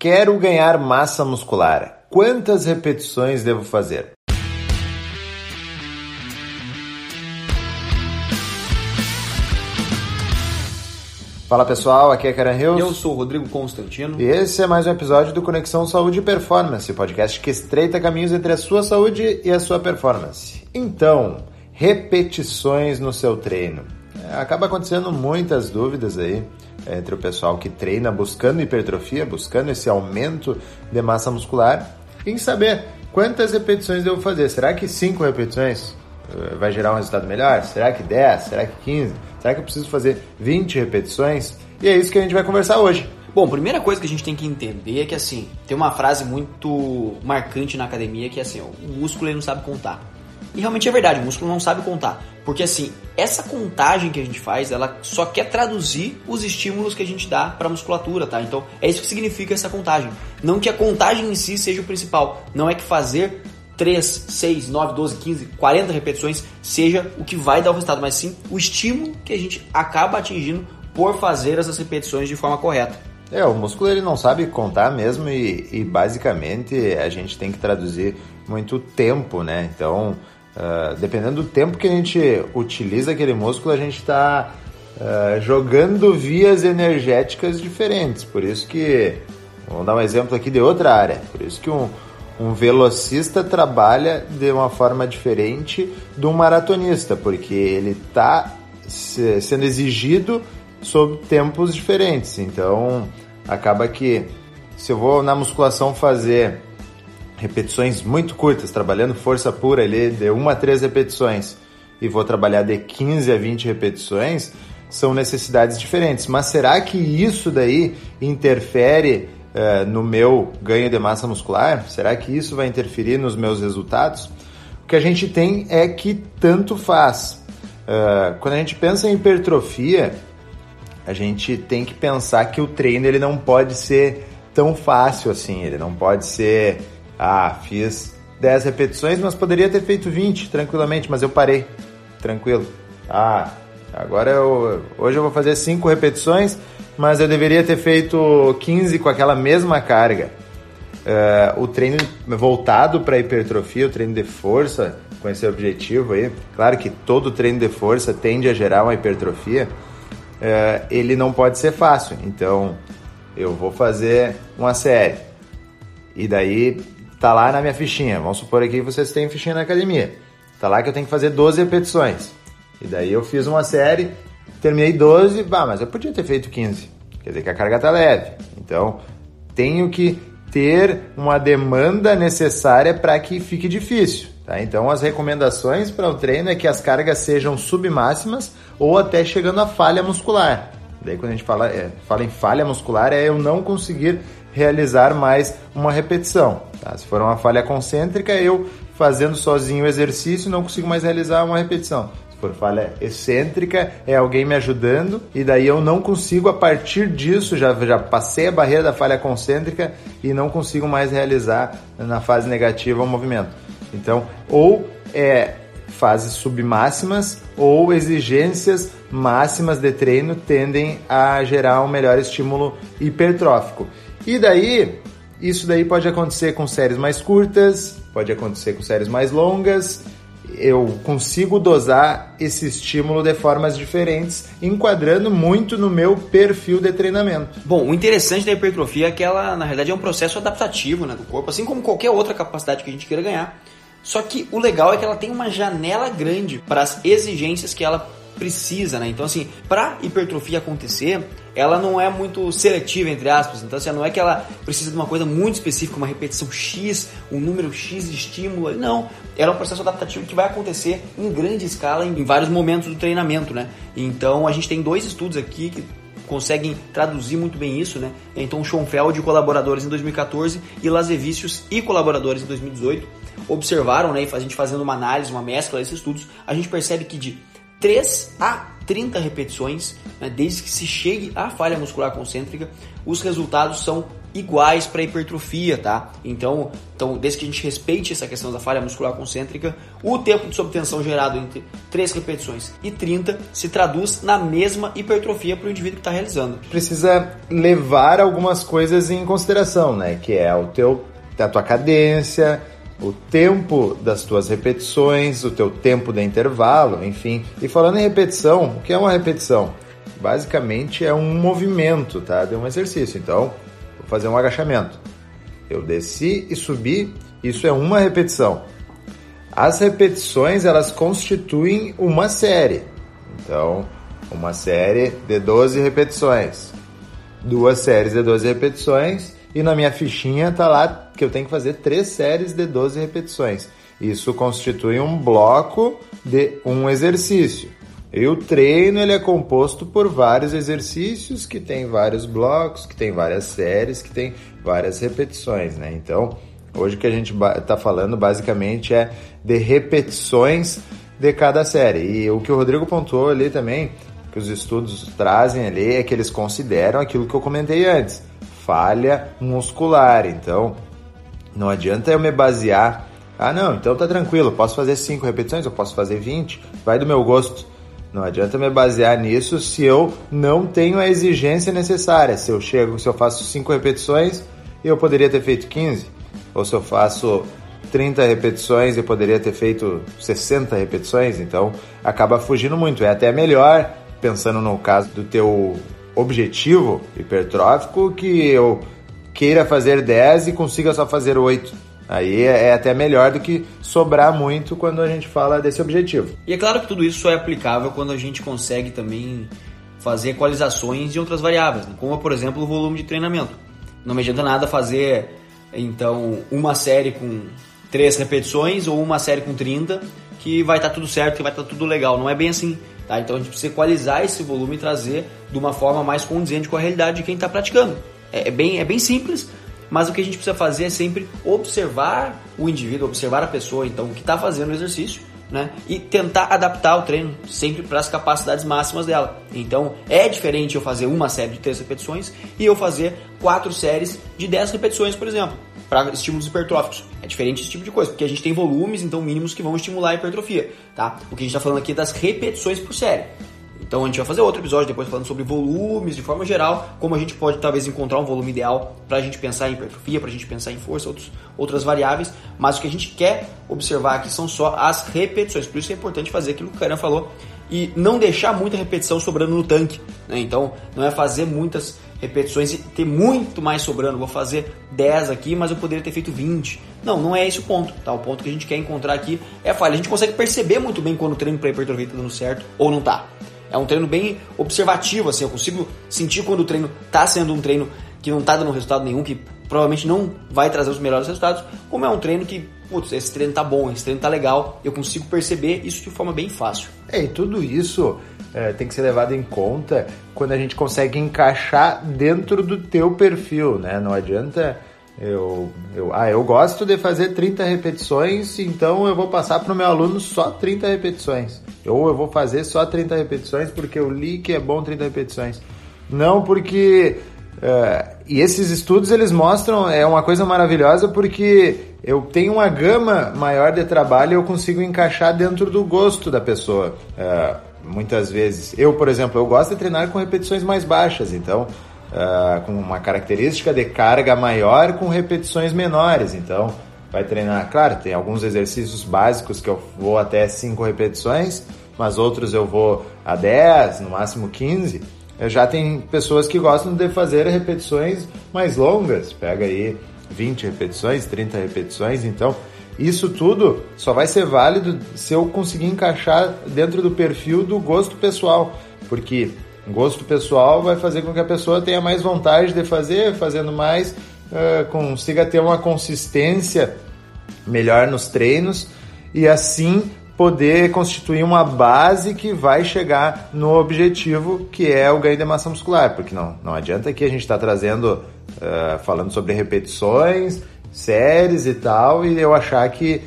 Quero ganhar massa muscular. Quantas repetições devo fazer? Fala pessoal, aqui é Karen Hills. Eu sou o Rodrigo Constantino. E esse é mais um episódio do Conexão Saúde e Performance, podcast que estreita caminhos entre a sua saúde e a sua performance. Então, repetições no seu treino. Acaba acontecendo muitas dúvidas aí entre o pessoal que treina buscando hipertrofia, buscando esse aumento de massa muscular, em saber quantas repetições devo fazer. Será que 5 repetições eh, vai gerar um resultado melhor? Será que 10? Será que 15? Será que eu preciso fazer 20 repetições? E é isso que a gente vai conversar hoje. Bom, primeira coisa que a gente tem que entender é que assim, tem uma frase muito marcante na academia que é assim, o músculo ele não sabe contar. E realmente é verdade, o músculo não sabe contar. Porque assim, essa contagem que a gente faz, ela só quer traduzir os estímulos que a gente dá para a musculatura, tá? Então, é isso que significa essa contagem. Não que a contagem em si seja o principal. Não é que fazer 3, 6, 9, 12, 15, 40 repetições seja o que vai dar o resultado, mas sim o estímulo que a gente acaba atingindo por fazer essas repetições de forma correta. É, o músculo ele não sabe contar mesmo e, e basicamente a gente tem que traduzir muito tempo, né? Então, uh, dependendo do tempo que a gente utiliza aquele músculo, a gente está uh, jogando vias energéticas diferentes. Por isso que, vamos dar um exemplo aqui de outra área, por isso que um, um velocista trabalha de uma forma diferente um maratonista, porque ele está sendo exigido sob tempos diferentes. Então, acaba que se eu vou na musculação fazer repetições muito curtas, trabalhando força pura ali de 1 a 3 repetições, e vou trabalhar de 15 a 20 repetições, são necessidades diferentes. Mas será que isso daí interfere uh, no meu ganho de massa muscular? Será que isso vai interferir nos meus resultados? O que a gente tem é que tanto faz. Uh, quando a gente pensa em hipertrofia, a gente tem que pensar que o treino ele não pode ser tão fácil assim, ele não pode ser, ah, fiz 10 repetições, mas poderia ter feito 20 tranquilamente, mas eu parei, tranquilo. Ah, agora eu, hoje eu vou fazer 5 repetições, mas eu deveria ter feito 15 com aquela mesma carga. Uh, o treino voltado para hipertrofia, o treino de força, com esse objetivo aí, claro que todo treino de força tende a gerar uma hipertrofia, uh, ele não pode ser fácil. Então, eu vou fazer uma série e daí tá lá na minha fichinha. Vamos supor aqui que vocês têm fichinha na academia. Tá lá que eu tenho que fazer 12 repetições. E daí eu fiz uma série terminei 12, bah, mas eu podia ter feito 15. Quer dizer que a carga tá leve. Então, tenho que ter uma demanda necessária para que fique difícil. Tá? Então, as recomendações para o treino é que as cargas sejam submáximas ou até chegando à falha muscular. Daí, quando a gente fala, é, fala em falha muscular, é eu não conseguir realizar mais uma repetição. Tá? Se for uma falha concêntrica, eu fazendo sozinho o exercício não consigo mais realizar uma repetição for falha excêntrica, é alguém me ajudando e daí eu não consigo, a partir disso, já, já passei a barreira da falha concêntrica e não consigo mais realizar na fase negativa o movimento. Então, ou é fases submáximas ou exigências máximas de treino tendem a gerar um melhor estímulo hipertrófico. E daí, isso daí pode acontecer com séries mais curtas, pode acontecer com séries mais longas, eu consigo dosar esse estímulo de formas diferentes, enquadrando muito no meu perfil de treinamento. Bom, o interessante da hipertrofia é que ela, na realidade, é um processo adaptativo né, do corpo, assim como qualquer outra capacidade que a gente queira ganhar. Só que o legal é que ela tem uma janela grande para as exigências que ela precisa, né? Então, assim, para hipertrofia acontecer, ela não é muito seletiva, entre aspas. Então, assim, não é que ela precisa de uma coisa muito específica, uma repetição X, um número X de estímulo. Não. Ela é um processo adaptativo que vai acontecer em grande escala em vários momentos do treinamento, né? Então, a gente tem dois estudos aqui que conseguem traduzir muito bem isso, né? Então, Schoenfeld e colaboradores em 2014 e Lazevicius e colaboradores em 2018 observaram, né? A gente fazendo uma análise, uma mescla desses estudos, a gente percebe que de 3 a 30 repetições, né, desde que se chegue à falha muscular concêntrica, os resultados são iguais para hipertrofia, tá? Então, então, desde que a gente respeite essa questão da falha muscular concêntrica, o tempo de sobtensão gerado entre 3 repetições e 30 se traduz na mesma hipertrofia para o indivíduo que está realizando. Precisa levar algumas coisas em consideração, né? Que é o teu, a tua cadência, o tempo das tuas repetições, o teu tempo de intervalo, enfim. E falando em repetição, o que é uma repetição? Basicamente é um movimento, tá? De um exercício. Então, vou fazer um agachamento. Eu desci e subi, isso é uma repetição. As repetições, elas constituem uma série. Então, uma série de 12 repetições. Duas séries de 12 repetições e na minha fichinha tá lá que eu tenho que fazer três séries de 12 repetições. Isso constitui um bloco de um exercício. E o treino ele é composto por vários exercícios que tem vários blocos, que tem várias séries, que tem várias repetições, né? Então, hoje o que a gente está falando basicamente é de repetições de cada série. E o que o Rodrigo pontuou ali também, que os estudos trazem ali, é que eles consideram aquilo que eu comentei antes, falha muscular. Então, não adianta eu me basear, ah não, então tá tranquilo, posso fazer 5 repetições, eu posso fazer 20, vai do meu gosto. Não adianta me basear nisso se eu não tenho a exigência necessária. Se eu chego, se eu faço 5 repetições, eu poderia ter feito 15. Ou se eu faço 30 repetições, eu poderia ter feito 60 repetições. Então, acaba fugindo muito. É até melhor, pensando no caso do teu objetivo hipertrófico, que eu queira fazer 10 e consiga só fazer 8 Aí é, é até melhor do que sobrar muito quando a gente fala desse objetivo. E é claro que tudo isso só é aplicável quando a gente consegue também fazer equalizações de outras variáveis, né? como por exemplo o volume de treinamento. Não me adianta nada fazer então uma série com três repetições ou uma série com 30 que vai estar tá tudo certo, que vai estar tá tudo legal. Não é bem assim. Tá? Então a gente precisa equalizar esse volume e trazer de uma forma mais condizente com a realidade de quem está praticando. É, é, bem, é bem simples, mas o que a gente precisa fazer é sempre observar o indivíduo, observar a pessoa, então, que está fazendo o exercício, né? E tentar adaptar o treino sempre para as capacidades máximas dela. Então, é diferente eu fazer uma série de três repetições e eu fazer quatro séries de 10 repetições, por exemplo, para estímulos hipertróficos. É diferente esse tipo de coisa, porque a gente tem volumes, então, mínimos que vão estimular a hipertrofia, tá? O que a gente está falando aqui é das repetições por série. Então a gente vai fazer outro episódio depois falando sobre volumes de forma geral, como a gente pode talvez encontrar um volume ideal para a gente pensar em hipertrofia, para a gente pensar em força, outros, outras variáveis, mas o que a gente quer observar aqui são só as repetições, por isso é importante fazer aquilo que o Karen falou e não deixar muita repetição sobrando no tanque. Né? Então não é fazer muitas repetições e ter muito mais sobrando, vou fazer 10 aqui, mas eu poderia ter feito 20. Não, não é esse o ponto. Tá? O ponto que a gente quer encontrar aqui é a falha. A gente consegue perceber muito bem quando o treino para hipertrofia está dando certo ou não está. É um treino bem observativo, assim, eu consigo sentir quando o treino está sendo um treino que não está dando resultado nenhum, que provavelmente não vai trazer os melhores resultados, como é um treino que, putz, esse treino tá bom, esse treino tá legal, eu consigo perceber isso de forma bem fácil. É, e tudo isso é, tem que ser levado em conta quando a gente consegue encaixar dentro do teu perfil, né? Não adianta eu, eu, ah, eu gosto de fazer 30 repetições, então eu vou passar para o meu aluno só 30 repetições. Ou eu vou fazer só 30 repetições porque eu li que é bom 30 repetições. Não porque. Uh, e esses estudos eles mostram, é uma coisa maravilhosa porque eu tenho uma gama maior de trabalho e eu consigo encaixar dentro do gosto da pessoa. Uh, muitas vezes. Eu, por exemplo, eu gosto de treinar com repetições mais baixas, então uh, com uma característica de carga maior com repetições menores. Então, vai treinar, claro, tem alguns exercícios básicos que eu vou até 5 repetições, mas outros eu vou a 10, no máximo 15. Eu já tem pessoas que gostam de fazer repetições mais longas, pega aí 20 repetições, 30 repetições, então isso tudo só vai ser válido se eu conseguir encaixar dentro do perfil do gosto pessoal, porque gosto pessoal vai fazer com que a pessoa tenha mais vontade de fazer, fazendo mais, uh, consiga ter uma consistência melhor nos treinos e assim poder constituir uma base que vai chegar no objetivo que é o ganho de massa muscular, porque não, não adianta que a gente está trazendo, uh, falando sobre repetições, séries e tal, e eu achar que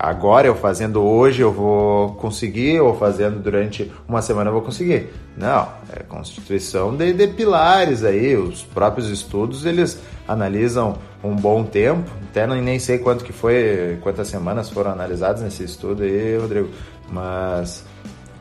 agora eu fazendo hoje eu vou conseguir, ou fazendo durante uma semana eu vou conseguir. Não, é constituição de, de pilares aí, os próprios estudos eles analisam um bom tempo, até nem sei quanto que foi, quantas semanas foram analisadas nesse estudo aí, Rodrigo, mas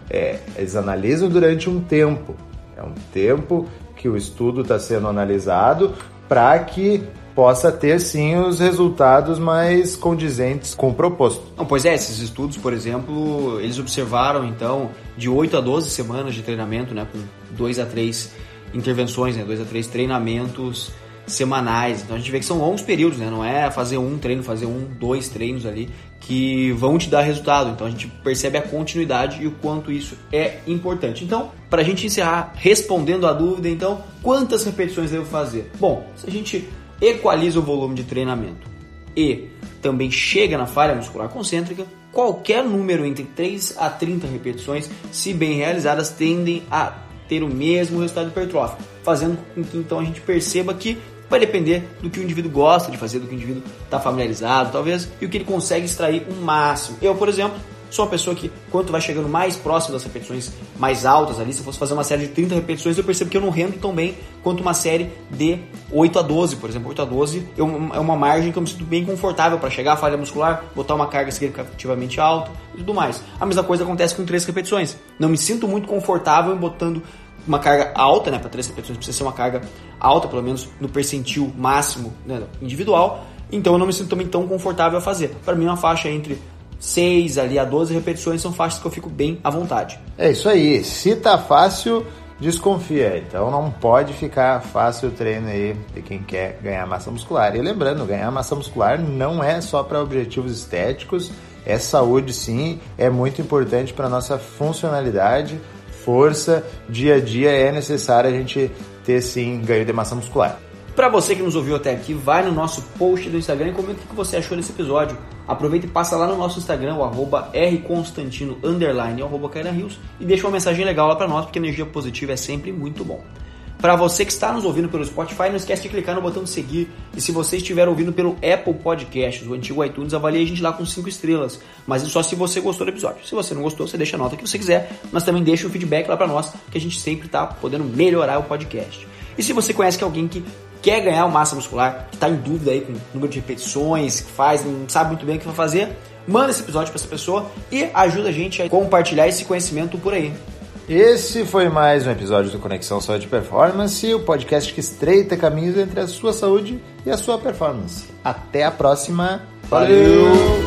é, eles analisam durante um tempo. É um tempo que o estudo está sendo analisado para que possa ter sim os resultados mais condizentes com o proposto. Não, pois é, esses estudos, por exemplo, eles observaram então de 8 a 12 semanas de treinamento, né, com 2 a 3 intervenções, né, 2 a 3 treinamentos semanais. Então a gente vê que são longos períodos, né? Não é fazer um treino, fazer um, dois treinos ali que vão te dar resultado. Então a gente percebe a continuidade e o quanto isso é importante. Então, para a gente encerrar respondendo a dúvida, então, quantas repetições devo fazer? Bom, se a gente equaliza o volume de treinamento e também chega na falha muscular concêntrica, qualquer número entre 3 a 30 repetições, se bem realizadas, tendem a ter o mesmo resultado hipertrófico, fazendo com que então a gente perceba que vai depender do que o indivíduo gosta de fazer, do que o indivíduo está familiarizado, talvez, e o que ele consegue extrair o máximo. Eu, por exemplo, sou uma pessoa que, quanto vai chegando mais próximo das repetições mais altas ali, se eu fosse fazer uma série de 30 repetições, eu percebo que eu não rendo tão bem quanto uma série de 8 a 12, por exemplo. 8 a 12 é uma margem que eu me sinto bem confortável para chegar à falha muscular, botar uma carga significativamente alta e tudo mais. A mesma coisa acontece com 3 repetições. Não me sinto muito confortável em botando uma carga alta, né, para 3 repetições precisa ser uma carga alta, pelo menos no percentil máximo né, individual, então eu não me sinto também tão confortável a fazer. Para mim, uma faixa entre 6 ali a 12 repetições são faixas que eu fico bem à vontade. É isso aí. Se tá fácil, desconfia. Então não pode ficar fácil o treino aí de quem quer ganhar massa muscular. E lembrando, ganhar massa muscular não é só para objetivos estéticos, é saúde sim, é muito importante para nossa funcionalidade, força, dia a dia é necessário a gente ter sim ganho de massa muscular. Para você que nos ouviu até aqui, vai no nosso post do Instagram e comenta o que você achou desse episódio. Aproveita e passa lá no nosso Instagram, o arroba rconstantino, underline, arroba Rios, e deixa uma mensagem legal lá para nós, porque energia positiva é sempre muito bom. Para você que está nos ouvindo pelo Spotify, não esquece de clicar no botão de seguir. E se você estiver ouvindo pelo Apple Podcasts, o antigo iTunes, avalie a gente lá com 5 estrelas. Mas só se você gostou do episódio. Se você não gostou, você deixa a nota que você quiser, mas também deixa o feedback lá para nós, que a gente sempre está podendo melhorar o podcast. E se você conhece alguém que quer ganhar massa muscular, que está em dúvida aí com o número de repetições, que faz, não sabe muito bem o que vai fazer, manda esse episódio para essa pessoa e ajuda a gente a compartilhar esse conhecimento por aí. Esse foi mais um episódio do Conexão Saúde e Performance, o podcast que estreita caminhos entre a sua saúde e a sua performance. Até a próxima. Valeu.